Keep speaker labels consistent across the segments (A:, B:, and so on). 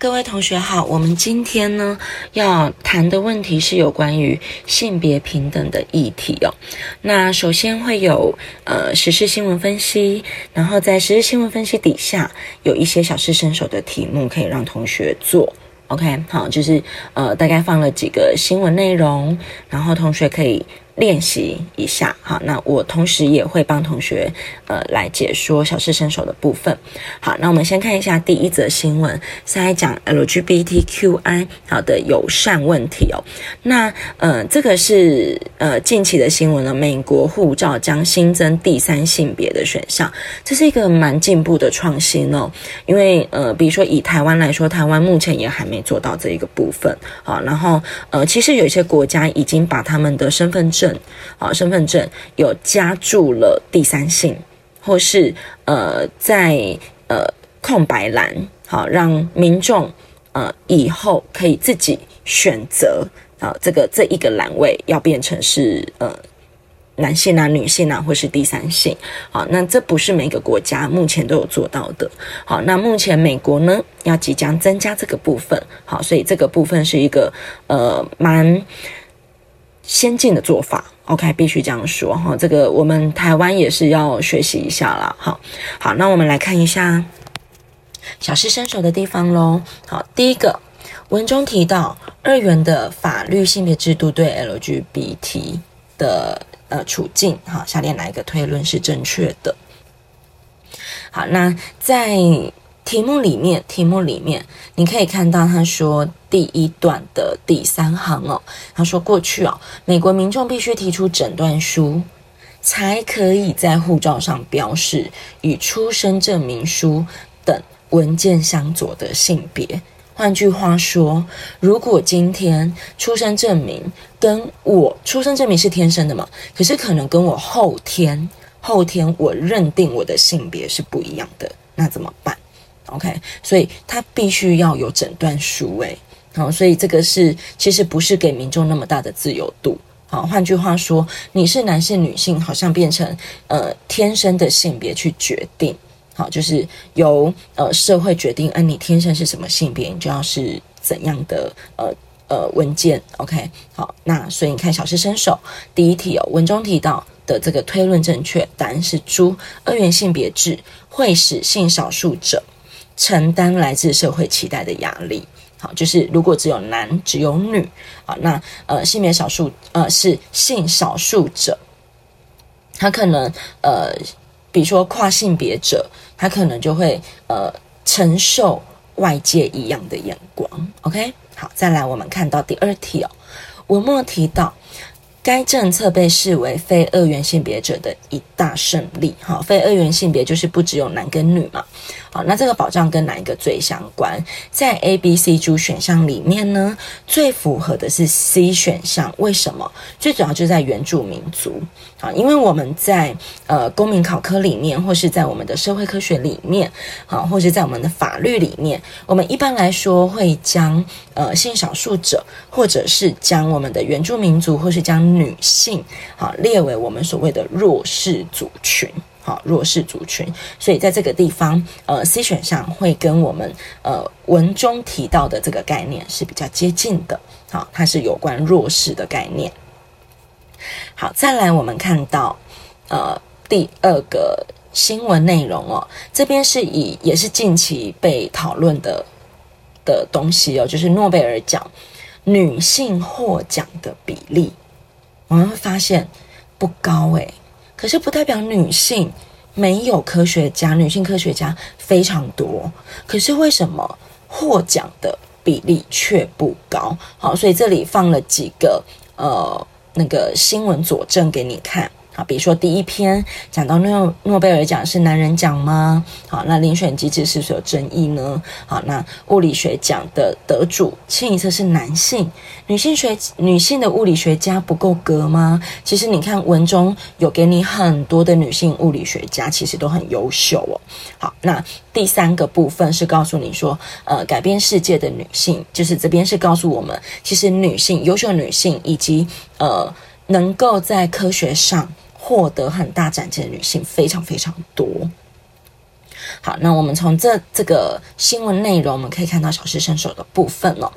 A: 各位同学好，我们今天呢要谈的问题是有关于性别平等的议题哦。那首先会有呃时事新闻分析，然后在时事新闻分析底下有一些小试身手的题目可以让同学做。OK，好，就是呃大概放了几个新闻内容，然后同学可以。练习一下，好，那我同时也会帮同学呃来解说小试身手的部分。好，那我们先看一下第一则新闻，是来讲 LGBTQI 好的友善问题哦。那呃，这个是呃近期的新闻了，美国护照将新增第三性别的选项，这是一个蛮进步的创新哦。因为呃，比如说以台湾来说，台湾目前也还没做到这一个部分。好，然后呃，其实有一些国家已经把他们的身份证。啊，身份证有加注了第三性，或是呃，在呃空白栏，好，让民众呃以后可以自己选择啊，这个这一个栏位要变成是呃男性啊、女性啊，或是第三性。好，那这不是每个国家目前都有做到的。好，那目前美国呢要即将增加这个部分。好，所以这个部分是一个呃蛮。先进的做法，OK，必须这样说哈。这个我们台湾也是要学习一下啦。好，好，那我们来看一下小试身手的地方喽。好，第一个文中提到二元的法律性别制度对 LGBT 的呃处境，好，下列哪一个推论是正确的？好，那在。题目里面，题目里面，你可以看到他说第一段的第三行哦，他说过去哦，美国民众必须提出诊断书，才可以在护照上标示与出生证明书等文件相左的性别。换句话说，如果今天出生证明跟我出生证明是天生的嘛，可是可能跟我后天后天我认定我的性别是不一样的，那怎么办？OK，所以他必须要有诊断书诶，好，所以这个是其实不是给民众那么大的自由度。好，换句话说，你是男性、女性，好像变成呃天生的性别去决定。好，就是由呃社会决定，哎，你天生是什么性别，你就要是怎样的呃呃文件。OK，好，那所以你看小试身手第一题哦，文中提到的这个推论正确，答案是猪。二元性别制会使性少数者。承担来自社会期待的压力，好，就是如果只有男只有女，啊，那呃性别少数呃是性少数者，他可能呃比如说跨性别者，他可能就会呃承受外界异样的眼光。OK，好，再来我们看到第二题哦，文末提到。该政策被视为非二元性别者的一大胜利。哈，非二元性别就是不只有男跟女嘛。好，那这个保障跟哪一个最相关？在 A、B、C 诸选项里面呢，最符合的是 C 选项。为什么？最主要就是在原住民族。啊，因为我们在呃公民考科里面，或是在我们的社会科学里面，啊，或是在我们的法律里面，我们一般来说会将呃性少数者，或者是将我们的原住民族，或是将女性，好列为我们所谓的弱势族群，弱势族群。所以在这个地方，呃，C 选项会跟我们呃文中提到的这个概念是比较接近的，好，它是有关弱势的概念。好，再来我们看到，呃，第二个新闻内容哦，这边是以也是近期被讨论的的东西哦，就是诺贝尔奖女性获奖的比例，我们会发现不高诶，可是不代表女性没有科学家，女性科学家非常多，可是为什么获奖的比例却不高？好，所以这里放了几个呃。那个新闻佐证给你看。好，比如说第一篇讲到诺诺贝尔奖是男人奖吗？好，那遴选机制是不是有争议呢？好，那物理学奖的得主清一色是男性，女性学女性的物理学家不够格吗？其实你看文中有给你很多的女性物理学家，其实都很优秀哦。好，那第三个部分是告诉你说，呃，改变世界的女性，就是这边是告诉我们，其实女性优秀女性以及呃。能够在科学上获得很大展现的女性非常非常多。好，那我们从这这个新闻内容，我们可以看到小试身手的部分了。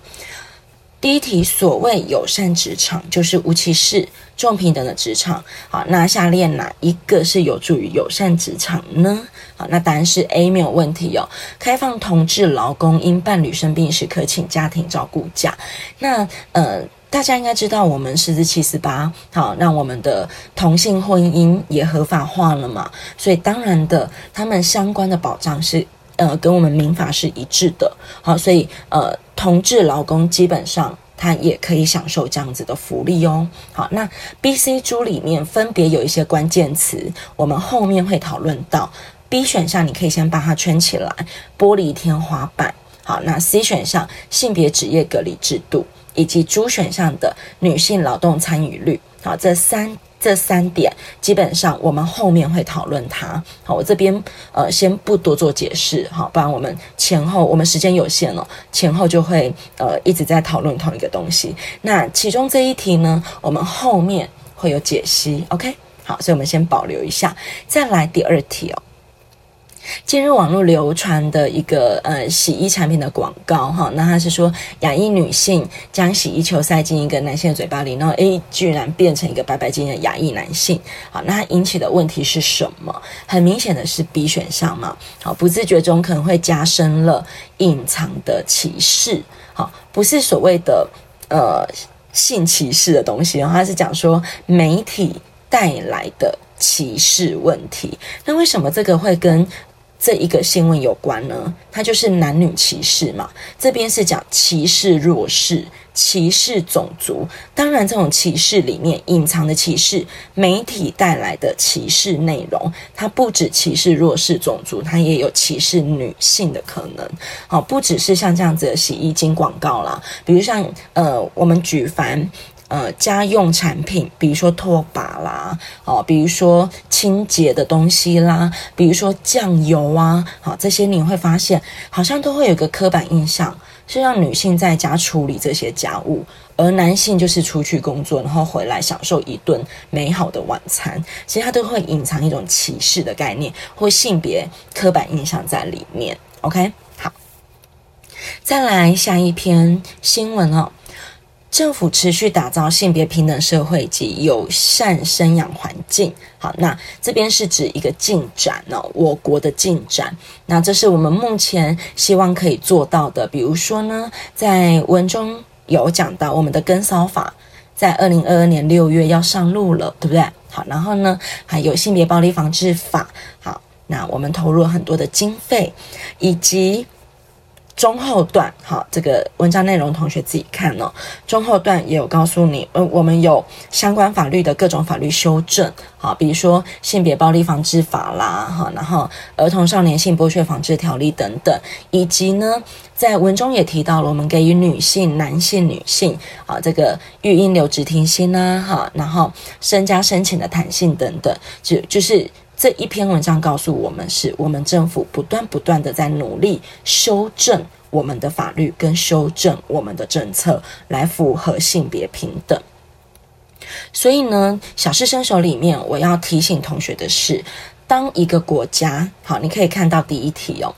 A: 第一题，所谓友善职场，就是无歧视、重平等的职场。好，那下列哪一个是有助于友善职场呢？好，那答案是 A，没有问题哦。开放同志劳工因伴侣生病时可请家庭照顾假。那呃，大家应该知道，我们十之七十八，好，那我们的同性婚姻也合法化了嘛？所以当然的，他们相关的保障是。呃，跟我们民法是一致的，好，所以呃，同志劳工基本上他也可以享受这样子的福利哦。好，那 B、C 组里面分别有一些关键词，我们后面会讨论到。B 选项你可以先把它圈起来，玻璃天花板。好，那 C 选项性别职业隔离制度，以及猪选项的女性劳动参与率。好，这三。这三点基本上我们后面会讨论它。好，我这边呃先不多做解释，好，不然我们前后我们时间有限了，前后就会呃一直在讨论同一个东西。那其中这一题呢，我们后面会有解析，OK？好，所以我们先保留一下，再来第二题哦。近日网络流传的一个呃洗衣产品的广告哈，那他是说亚裔女性将洗衣球塞进一个男性嘴巴里，然后诶居然变成一个白白净净的亚裔男性，好，那它引起的问题是什么？很明显的是 B 选项嘛，好，不自觉中可能会加深了隐藏的歧视，好，不是所谓的呃性歧视的东西，然后他是讲说媒体带来的歧视问题，那为什么这个会跟这一个新闻有关呢，它就是男女歧视嘛。这边是讲歧视弱势、歧视种族。当然，这种歧视里面隐藏的歧视，媒体带来的歧视内容，它不止歧视弱势种族，它也有歧视女性的可能。好，不只是像这样子的洗衣精广告啦，比如像呃，我们举凡。呃，家用产品，比如说拖把啦，哦，比如说清洁的东西啦，比如说酱油啊，好，这些你会发现，好像都会有个刻板印象，是让女性在家处理这些家务，而男性就是出去工作，然后回来享受一顿美好的晚餐。其实它都会隐藏一种歧视的概念或性别刻板印象在里面。OK，好，再来下一篇新闻哦。政府持续打造性别平等社会及友善生养环境。好，那这边是指一个进展呢，我国的进展。那这是我们目前希望可以做到的。比如说呢，在文中有讲到我们的跟骚法，在二零二二年六月要上路了，对不对？好，然后呢，还有性别暴力防治法。好，那我们投入了很多的经费，以及。中后段，好，这个文章内容同学自己看哦。中后段也有告诉你，呃，我们有相关法律的各种法律修正，好，比如说性别暴力防治法啦，哈，然后儿童少年性剥削防治条例等等，以及呢，在文中也提到了我们给予女性、男性、女性，啊，这个育婴留职停薪呐，哈，然后身家申请的弹性等等，就就是。这一篇文章告诉我们，是我们政府不断不断的在努力修正我们的法律跟修正我们的政策，来符合性别平等。所以呢，小试身手里面我要提醒同学的是，当一个国家，好，你可以看到第一题哦，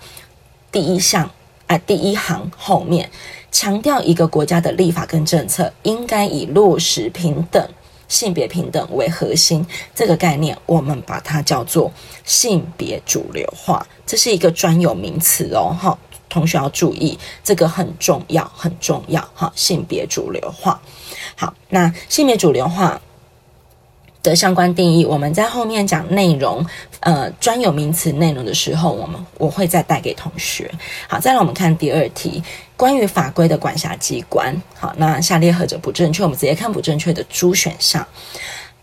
A: 第一项啊，第一行后面强调一个国家的立法跟政策应该以落实平等。性别平等为核心，这个概念我们把它叫做性别主流化，这是一个专有名词哦，哈，同学要注意，这个很重要，很重要，哈，性别主流化。好，那性别主流化的相关定义，我们在后面讲内容，呃，专有名词内容的时候，我们我会再带给同学。好，再来我们看第二题。关于法规的管辖机关，好，那下列何者不正确？我们直接看不正确的 D 选项，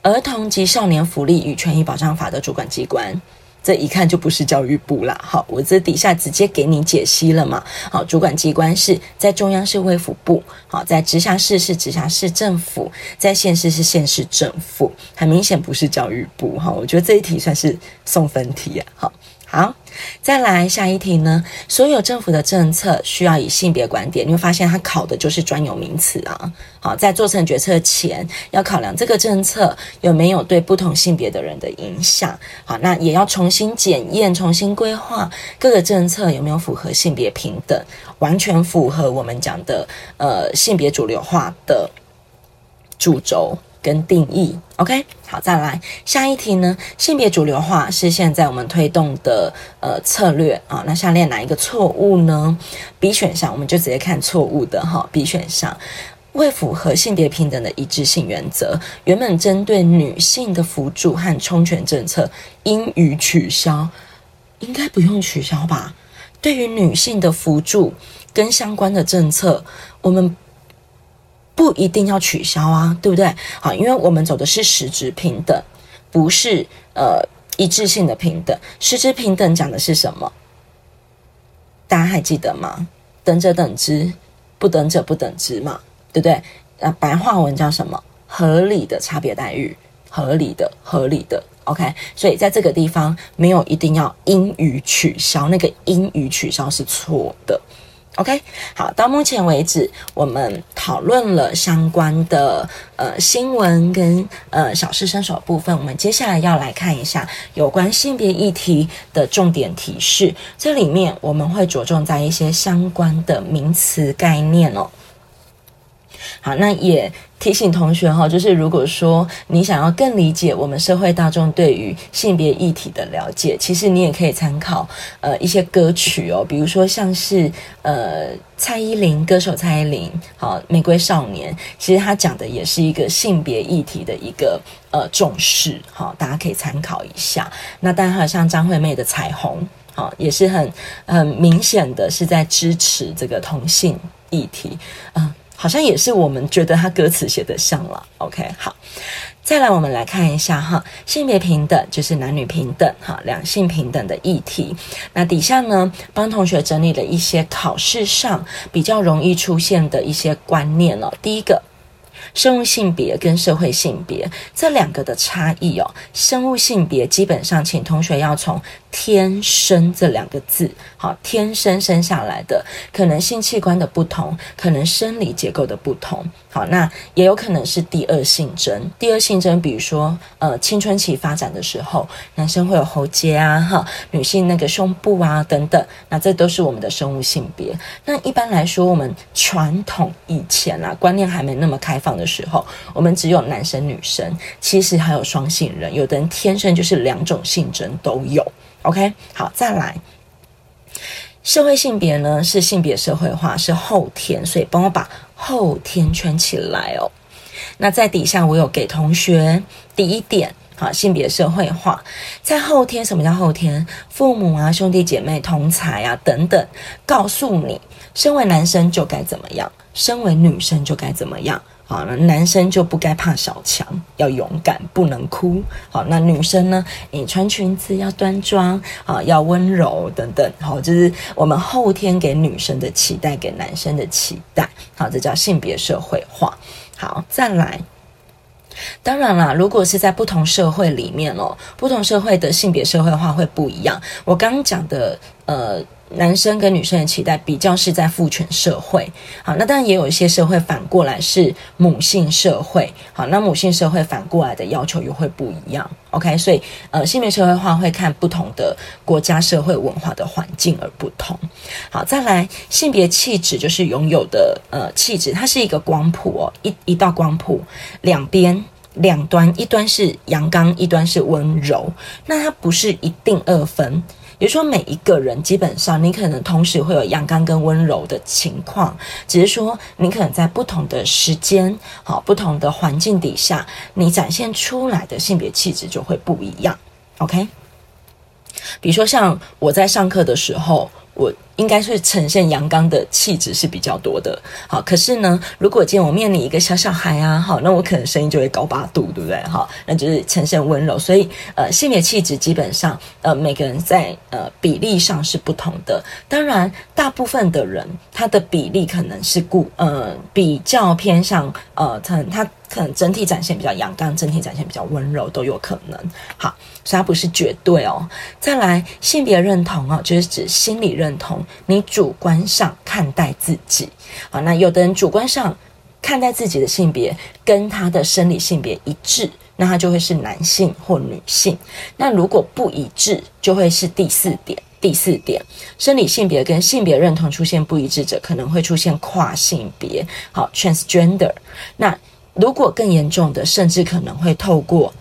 A: 儿童及少年福利与权益保障法的主管机关，这一看就不是教育部啦。好，我这底下直接给你解析了嘛。好，主管机关是在中央是卫福部，好，在直辖市是直辖市政府，在县市是县市政府，很明显不是教育部。哈，我觉得这一题算是送分题啊。好。好，再来下一题呢？所有政府的政策需要以性别观点，你会发现它考的就是专有名词啊。好，在做成决策前，要考量这个政策有没有对不同性别的人的影响。好，那也要重新检验、重新规划各个政策有没有符合性别平等，完全符合我们讲的呃性别主流化的主轴。跟定义，OK，好，再来下一题呢？性别主流化是现在我们推动的呃策略啊。那下列哪一个错误呢？B 选项我们就直接看错误的哈。B 选项未符合性别平等的一致性原则，原本针对女性的辅助和充权政策应予取消，应该不用取消吧？对于女性的辅助跟相关的政策，我们。不一定要取消啊，对不对？好，因为我们走的是实质平等，不是呃一致性的平等。实质平等讲的是什么？大家还记得吗？等者等之，不等者不等之嘛，对不对？那白话文叫什么？合理的差别待遇，合理的，合理的。OK，所以在这个地方没有一定要应予取消，那个应予取消是错的。OK，好，到目前为止，我们讨论了相关的呃新闻跟呃小事身手部分。我们接下来要来看一下有关性别议题的重点提示。这里面我们会着重在一些相关的名词概念哦。好，那也。提醒同学哈，就是如果说你想要更理解我们社会大众对于性别议题的了解，其实你也可以参考呃一些歌曲哦，比如说像是呃蔡依林歌手蔡依林，好《玫瑰少年》，其实他讲的也是一个性别议题的一个呃重视，好，大家可以参考一下。那当然还有像张惠妹的《彩虹》，好，也是很很明显的是在支持这个同性议题，嗯。好像也是我们觉得他歌词写得像了，OK，好，再来我们来看一下哈，性别平等就是男女平等哈，两性平等的议题。那底下呢，帮同学整理了一些考试上比较容易出现的一些观念了。第一个。生物性别跟社会性别这两个的差异哦，生物性别基本上，请同学要从“天生”这两个字，好，天生生下来的，可能性器官的不同，可能生理结构的不同，好，那也有可能是第二性征。第二性征，比如说，呃，青春期发展的时候，男生会有喉结啊，哈，女性那个胸部啊等等，那这都是我们的生物性别。那一般来说，我们传统以前啊，观念还没那么开放的。的时候，我们只有男生女生，其实还有双性人，有的人天生就是两种性征都有。OK，好，再来，社会性别呢是性别社会化，是后天，所以帮我把后天圈起来哦。那在底下我有给同学第一点，好，性别社会化在后天，什么叫后天？父母啊、兄弟姐妹、同才啊等等，告诉你，身为男生就该怎么样，身为女生就该怎么样。好，男生就不该怕小强，要勇敢，不能哭。好，那女生呢？你穿裙子要端庄，啊，要温柔等等。好，这是我们后天给女生的期待，给男生的期待。好，这叫性别社会化。好，再来。当然啦，如果是在不同社会里面哦，不同社会的性别社会化会不一样。我刚刚讲的，呃。男生跟女生的期待比较是在父权社会，好，那当然也有一些社会反过来是母性社会，好，那母性社会反过来的要求又会不一样，OK，所以呃，性别社会化会看不同的国家社会文化的环境而不同。好，再来性别气质就是拥有的呃气质，它是一个光谱哦，一一道光谱，两边两端，一端是阳刚，一端是温柔，那它不是一定二分。比如说，每一个人基本上，你可能同时会有阳刚跟温柔的情况，只是说你可能在不同的时间、好不同的环境底下，你展现出来的性别气质就会不一样。OK，比如说像我在上课的时候，我。应该是呈现阳刚的气质是比较多的。好，可是呢，如果今天我面临一个小小孩啊，好，那我可能声音就会高八度，对不对？好，那就是呈现温柔。所以，呃，性别气质基本上，呃，每个人在呃比例上是不同的。当然，大部分的人他的比例可能是固，呃，比较偏向，呃，他他。可能整体展现比较阳刚，整体展现比较温柔都有可能。好，所以它不是绝对哦。再来，性别认同哦，就是指心理认同，你主观上看待自己。好，那有的人主观上看待自己的性别跟他的生理性别一致，那他就会是男性或女性。那如果不一致，就会是第四点。第四点，生理性别跟性别认同出现不一致者，可能会出现跨性别。好，transgender。那如果更严重的，甚至可能会透过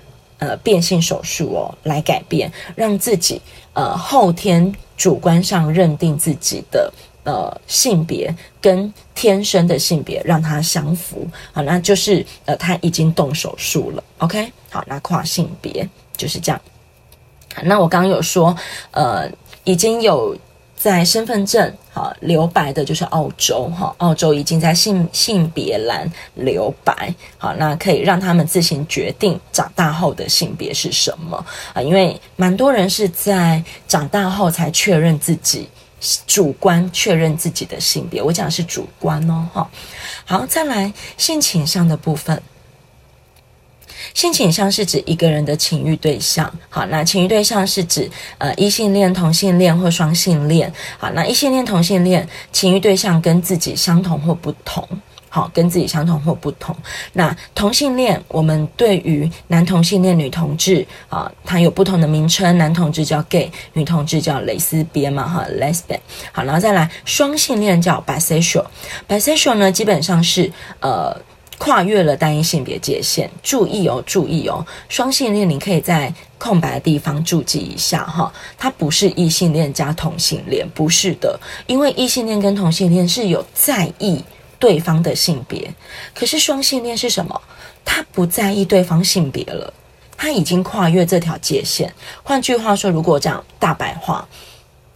A: 呃变性手术哦来改变，让自己呃后天主观上认定自己的呃性别跟天生的性别让它相符，好，那就是呃他已经动手术了，OK，好，那跨性别就是这样。那我刚刚有说呃已经有。在身份证哈留白的就是澳洲哈，澳洲已经在性性别栏留白，好，那可以让他们自行决定长大后的性别是什么啊？因为蛮多人是在长大后才确认自己主观确认自己的性别，我讲的是主观哦哈。好，再来性倾向的部分。性倾向是指一个人的情欲对象，好，那情欲对象是指呃异性恋、同性恋或双性恋，好，那异性恋、同性恋情欲对象跟自己相同或不同，好，跟自己相同或不同。那同性恋，我们对于男同性恋、女同志啊，它有不同的名称，男同志叫 gay，女同志叫蕾丝边嘛，哈，lesbian。好，然后再来双性恋叫 bisexual，bisexual 呢基本上是呃。跨越了单一性别界限，注意哦，注意哦，双性恋你可以在空白的地方注记一下哈，它不是异性恋加同性恋，不是的，因为异性恋跟同性恋是有在意对方的性别，可是双性恋是什么？他不在意对方性别了，他已经跨越这条界限。换句话说，如果讲大白话。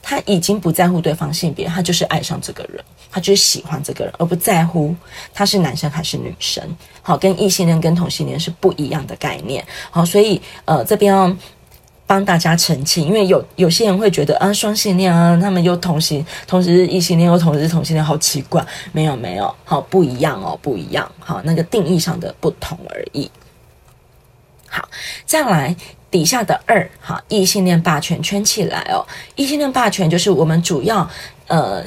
A: 他已经不在乎对方性别，他就是爱上这个人，他就是喜欢这个人，而不在乎他是男生还是女生。好，跟异性恋跟同性恋是不一样的概念。好，所以呃，这边要帮大家澄清，因为有有些人会觉得啊，双性恋啊，他们又同性，同时是异性恋又同时是同性恋，好奇怪。没有没有，好，不一样哦，不一样。好，那个定义上的不同而已。好，再来。底下的二，好，异性恋霸权圈起来哦。异性恋霸权就是我们主要，呃，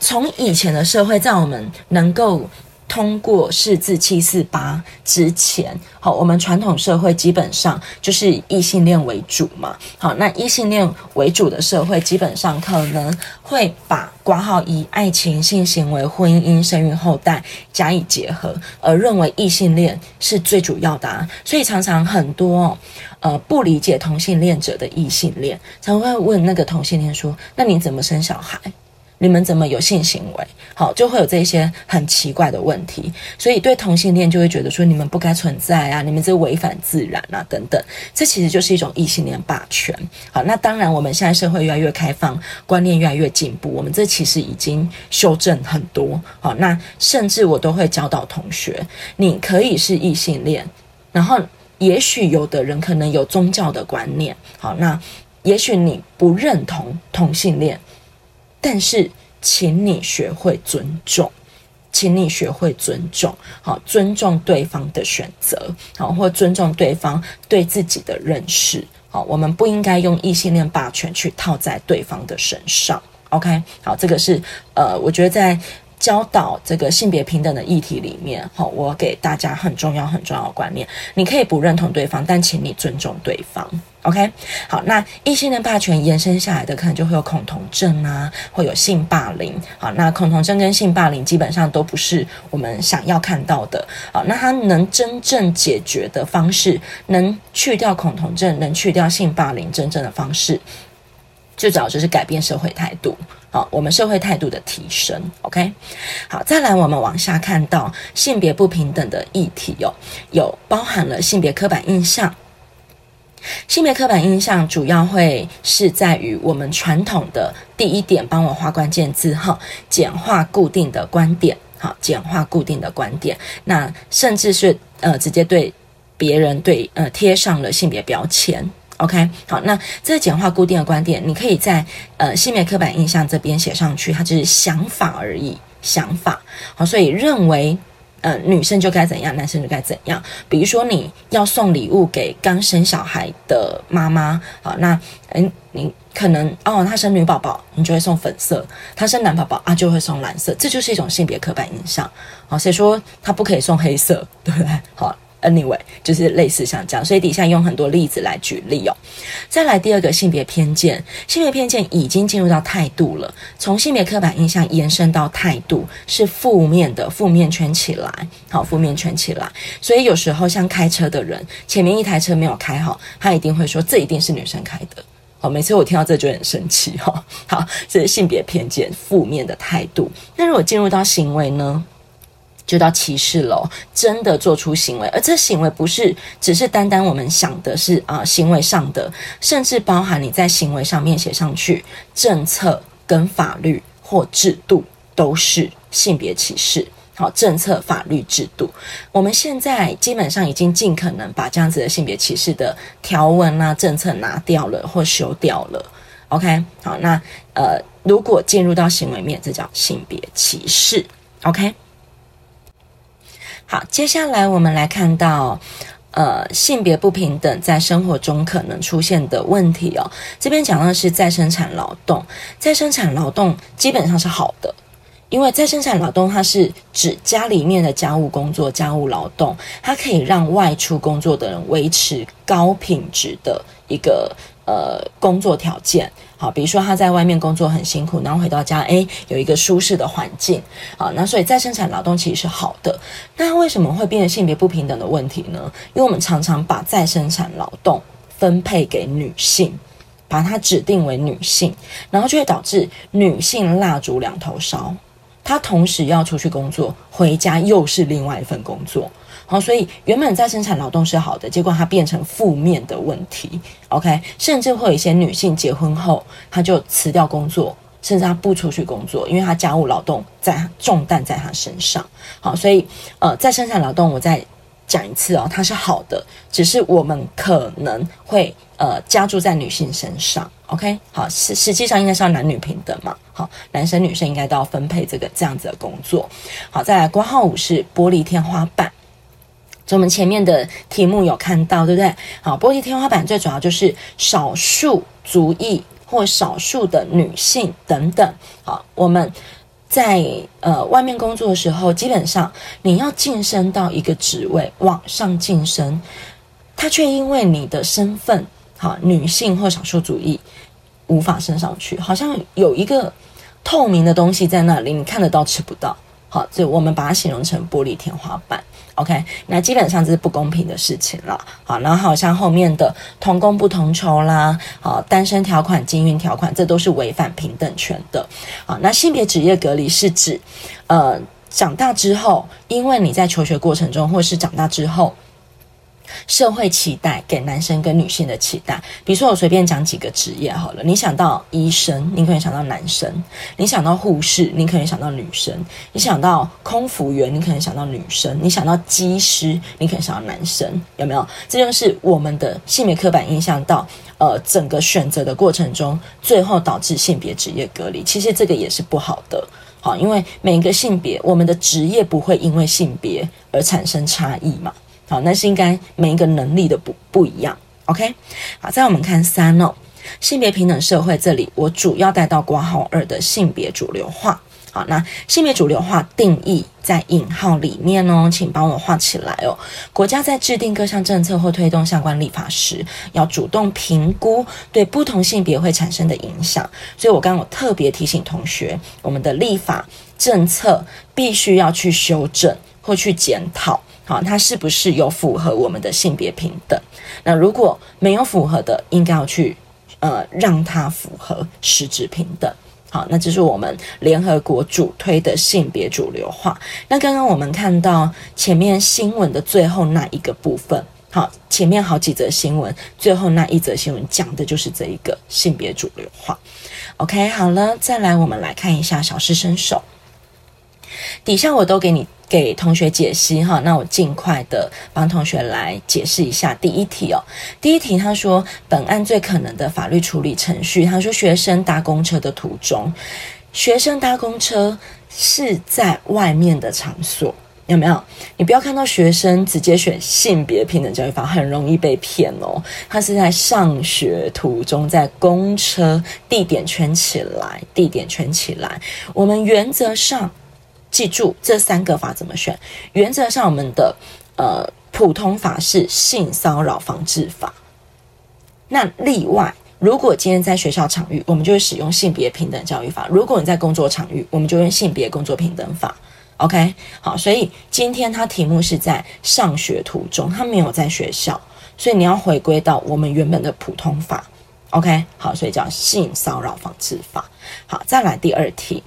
A: 从以前的社会，在我们能够。通过四字七四八之前，好，我们传统社会基本上就是异性恋为主嘛。好，那异性恋为主的社会，基本上可能会把括号以爱情、性行为、婚姻、生育后代加以结合，而认为异性恋是最主要的啊。所以常常很多呃不理解同性恋者的异性恋，常会问那个同性恋说：“那你怎么生小孩？”你们怎么有性行为？好，就会有这些很奇怪的问题，所以对同性恋就会觉得说你们不该存在啊，你们这违反自然啊，等等。这其实就是一种异性恋霸权。好，那当然我们现在社会越来越开放，观念越来越进步，我们这其实已经修正很多。好，那甚至我都会教导同学，你可以是异性恋，然后也许有的人可能有宗教的观念。好，那也许你不认同同性恋。但是，请你学会尊重，请你学会尊重，好，尊重对方的选择，好，或尊重对方对自己的认识，好，我们不应该用异性恋霸权去套在对方的身上，OK，好，这个是呃，我觉得在教导这个性别平等的议题里面，好，我给大家很重要很重要的观念，你可以不认同对方，但请你尊重对方。OK，好，那异性恋霸权延伸下来的，可能就会有恐同症啊，会有性霸凌。好，那恐同症跟性霸凌基本上都不是我们想要看到的。好，那它能真正解决的方式，能去掉恐同症，能去掉性霸凌，真正的方式，最主要就是改变社会态度。好，我们社会态度的提升。OK，好，再来我们往下看到性别不平等的议题哦，有包含了性别刻板印象。性别刻板印象主要会是在于我们传统的第一点，帮我画关键字哈，简化固定的观点，好，简化固定的观点，那甚至是呃直接对别人对呃贴上了性别标签。OK，好，那这个简化固定的观点，你可以在呃性别刻板印象这边写上去，它只是想法而已，想法。好，所以认为。呃，女生就该怎样，男生就该怎样。比如说，你要送礼物给刚生小孩的妈妈，好，那嗯，你可能哦，她生女宝宝，你就会送粉色；她生男宝宝啊，就会送蓝色。这就是一种性别刻板印象。好，谁说她不可以送黑色？对不对？好。Anyway，就是类似像这样，所以底下用很多例子来举例哦。再来第二个性别偏见，性别偏见已经进入到态度了，从性别刻板印象延伸到态度，是负面的，负面圈起来，好，负面圈起来。所以有时候像开车的人，前面一台车没有开好，他一定会说这一定是女生开的。好，每次我听到这就很生气哈。好，这是性别偏见，负面的态度。那如果进入到行为呢？就到歧视了，真的做出行为，而这行为不是只是单单我们想的是啊、行为上的，甚至包含你在行为上面写上去，政策跟法律或制度都是性别歧视。好，政策、法律、制度，我们现在基本上已经尽可能把这样子的性别歧视的条文啊、政策拿掉了或修掉了。OK，好，那呃，如果进入到行为面，这叫性别歧视。OK。好，接下来我们来看到，呃，性别不平等在生活中可能出现的问题哦。这边讲的是再生产劳动，再生产劳动基本上是好的，因为再生产劳动它是指家里面的家务工作、家务劳动，它可以让外出工作的人维持高品质的一个。呃，工作条件好，比如说他在外面工作很辛苦，然后回到家，诶，有一个舒适的环境，好，那所以再生产劳动其实是好的。那为什么会变成性别不平等的问题呢？因为我们常常把再生产劳动分配给女性，把它指定为女性，然后就会导致女性蜡烛两头烧，她同时要出去工作，回家又是另外一份工作。好，所以原本再生产劳动是好的，结果它变成负面的问题。OK，甚至会有一些女性结婚后，她就辞掉工作，甚至她不出去工作，因为她家务劳动在重担在她身上。好，所以呃，再生产劳动我再讲一次哦，它是好的，只是我们可能会呃加注在女性身上。OK，好，实实际上应该是要男女平等嘛。好，男生女生应该都要分配这个这样子的工作。好，再来，括号五是玻璃天花板。所以我们前面的题目有看到，对不对？好，玻璃天花板最主要就是少数族裔或少数的女性等等。好，我们在呃外面工作的时候，基本上你要晋升到一个职位往上晋升，他却因为你的身份，好，女性或少数族裔无法升上去，好像有一个透明的东西在那里，你看得到吃不到。好，所以我们把它形容成玻璃天花板。OK，那基本上这是不公平的事情了。好，然后好像后面的同工不同酬啦，好，单身条款、金运条款，这都是违反平等权的。好，那性别职业隔离是指，呃，长大之后，因为你在求学过程中，或是长大之后。社会期待给男生跟女性的期待，比如说我随便讲几个职业好了，你想到医生，你可能想到男生；你想到护士，你可能想到女生；你想到空服员，你可能想到女生；你想到机师，你可能想到男生，有没有？这就是我们的性别刻板印象到呃整个选择的过程中，最后导致性别职业隔离。其实这个也是不好的，好，因为每一个性别，我们的职业不会因为性别而产生差异嘛。好，那是应该每一个能力的不不一样，OK？好，再我们看三哦，性别平等社会这里，我主要带到括号二的性别主流化。好，那性别主流化定义在引号里面哦，请帮我画起来哦。国家在制定各项政策或推动相关立法时，要主动评估对不同性别会产生的影响。所以我刚刚有特别提醒同学，我们的立法政策必须要去修正或去检讨。好，它是不是有符合我们的性别平等？那如果没有符合的，应该要去呃让它符合实质平等。好，那这是我们联合国主推的性别主流化。那刚刚我们看到前面新闻的最后那一个部分，好，前面好几则新闻，最后那一则新闻讲的就是这一个性别主流化。OK，好了，再来我们来看一下小试身手。底下我都给你给同学解析哈，那我尽快的帮同学来解释一下第一题哦。第一题他说，本案最可能的法律处理程序，他说学生搭公车的途中，学生搭公车是在外面的场所，有没有？你不要看到学生直接选性别平等教育法，很容易被骗哦。他是在上学途中，在公车地点圈起来，地点圈起来，我们原则上。记住这三个法怎么选？原则上，我们的呃普通法是性骚扰防治法。那例外，如果今天在学校场域，我们就使用性别平等教育法；如果你在工作场域，我们就用性别工作平等法。OK，好，所以今天它题目是在上学途中，它没有在学校，所以你要回归到我们原本的普通法。OK，好，所以叫性骚扰防治法。好，再来第二题。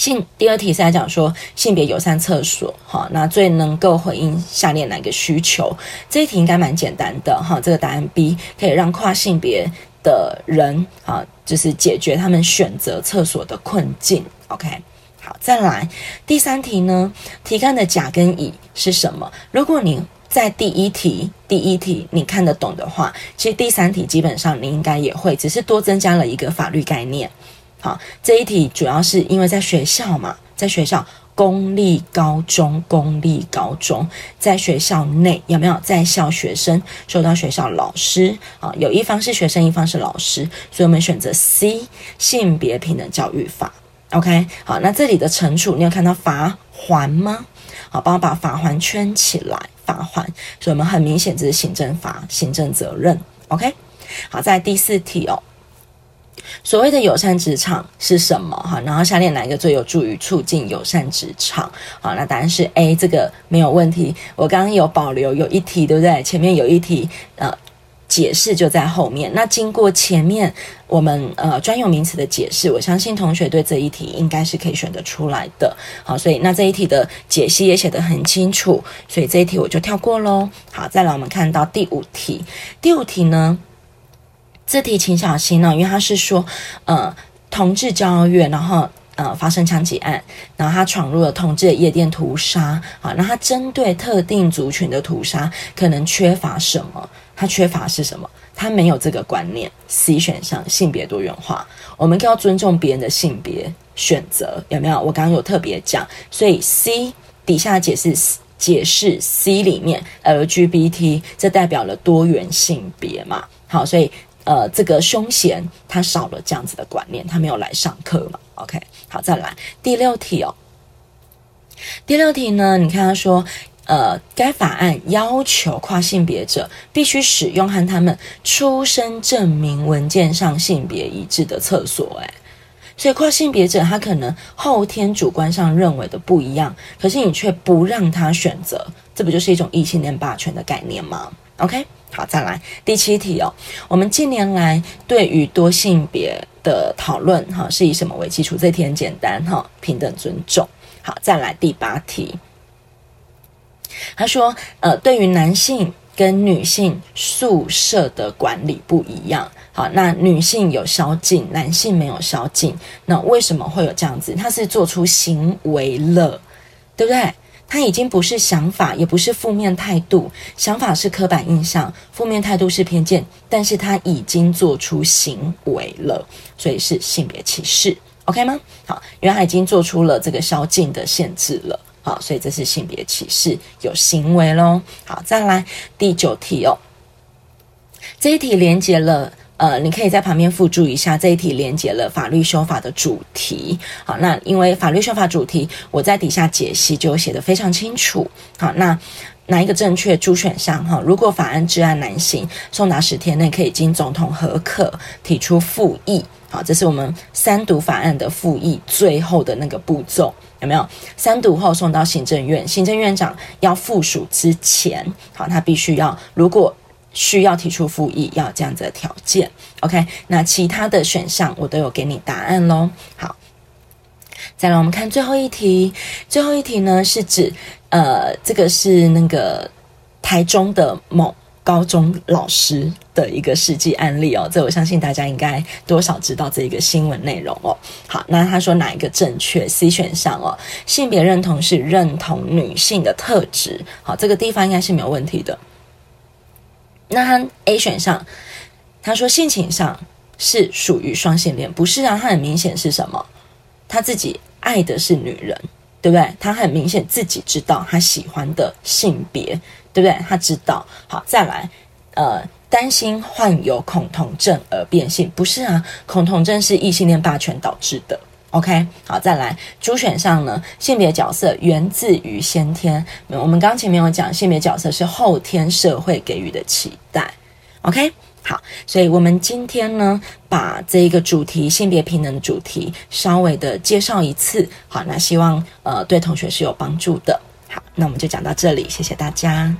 A: 性第二题是在讲说性别友善厕所，哈，那最能够回应下列哪个需求？这一题应该蛮简单的，哈，这个答案 B 可以让跨性别的人，啊，就是解决他们选择厕所的困境。OK，好，再来第三题呢？题干的甲跟乙是什么？如果你在第一题第一题你看得懂的话，其实第三题基本上你应该也会，只是多增加了一个法律概念。好，这一题主要是因为在学校嘛，在学校公立高中，公立高中在学校内有没有在校学生受到学校老师啊？有一方是学生，一方是老师，所以我们选择 C 性别平等教育法。OK，好，那这里的惩处你有看到罚锾吗？好，帮我把罚锾圈起来，罚锾，所以我们很明显这是行政法，行政责任。OK，好，在第四题哦。所谓的友善职场是什么？哈，然后下列哪一个最有助于促进友善职场？好，那答案是 A，这个没有问题。我刚刚有保留有一题，对不对？前面有一题，呃，解释就在后面。那经过前面我们呃专有名词的解释，我相信同学对这一题应该是可以选得出来的。好，所以那这一题的解析也写得很清楚，所以这一题我就跳过喽。好，再来我们看到第五题，第五题呢？这题请小心哦，因为他是说，呃，同志骄傲月，然后呃发生枪击案，然后他闯入了同志的夜店屠杀，好，那他针对特定族群的屠杀，可能缺乏什么？他缺乏是什么？他没有这个观念。C 选项性别多元化，我们要尊重别人的性别选择，有没有？我刚刚有特别讲，所以 C 底下解释解释 C 里面 LGBT，这代表了多元性别嘛？好，所以。呃，这个凶嫌他少了这样子的观念，他没有来上课嘛？OK，好，再来第六题哦。第六题呢，你看他说，呃，该法案要求跨性别者必须使用和他们出生证明文件上性别一致的厕所，诶，所以跨性别者他可能后天主观上认为的不一样，可是你却不让他选择，这不就是一种异性恋霸权的概念吗？OK。好，再来第七题哦。我们近年来对于多性别的讨论，哈，是以什么为基础？这题很简单，哈，平等尊重。好，再来第八题。他说，呃，对于男性跟女性宿舍的管理不一样。好，那女性有宵禁，男性没有宵禁。那为什么会有这样子？他是做出行为了，对不对？他已经不是想法，也不是负面态度。想法是刻板印象，负面态度是偏见。但是他已经做出行为了，所以是性别歧视，OK 吗？好，因为他已经做出了这个宵禁的限制了，好，所以这是性别歧视，有行为喽。好，再来第九题哦，这一题连接了。呃，你可以在旁边附注一下这一题连接了法律修法的主题。好，那因为法律修法主题，我在底下解析就写得非常清楚。好，那哪一个正确？主选项哈，如果法案治案难行，送达十天内可以经总统核可提出复议。好，这是我们三读法案的复议最后的那个步骤，有没有？三读后送到行政院，行政院长要复署之前，好，他必须要如果。需要提出复议，要这样子的条件，OK？那其他的选项我都有给你答案喽。好，再来我们看最后一题，最后一题呢是指，呃，这个是那个。台中的某高中老师的一个实际案例哦，这我相信大家应该多少知道这一个新闻内容哦。好，那他说哪一个正确？C 选项哦，性别认同是认同女性的特质，好，这个地方应该是没有问题的。那他 A 选项，他说性情上是属于双性恋，不是啊？他很明显是什么？他自己爱的是女人，对不对？他很明显自己知道他喜欢的性别，对不对？他知道。好，再来，呃，担心患有恐同症而变性，不是啊？恐同症是异性恋霸权导致的。OK，好，再来。主选项呢？性别角色源自于先天。我们刚前面有讲，性别角色是后天社会给予的期待。OK。好，所以我们今天呢，把这一个主题性别平等的主题稍微的介绍一次。好，那希望呃对同学是有帮助的。好，那我们就讲到这里，谢谢大家。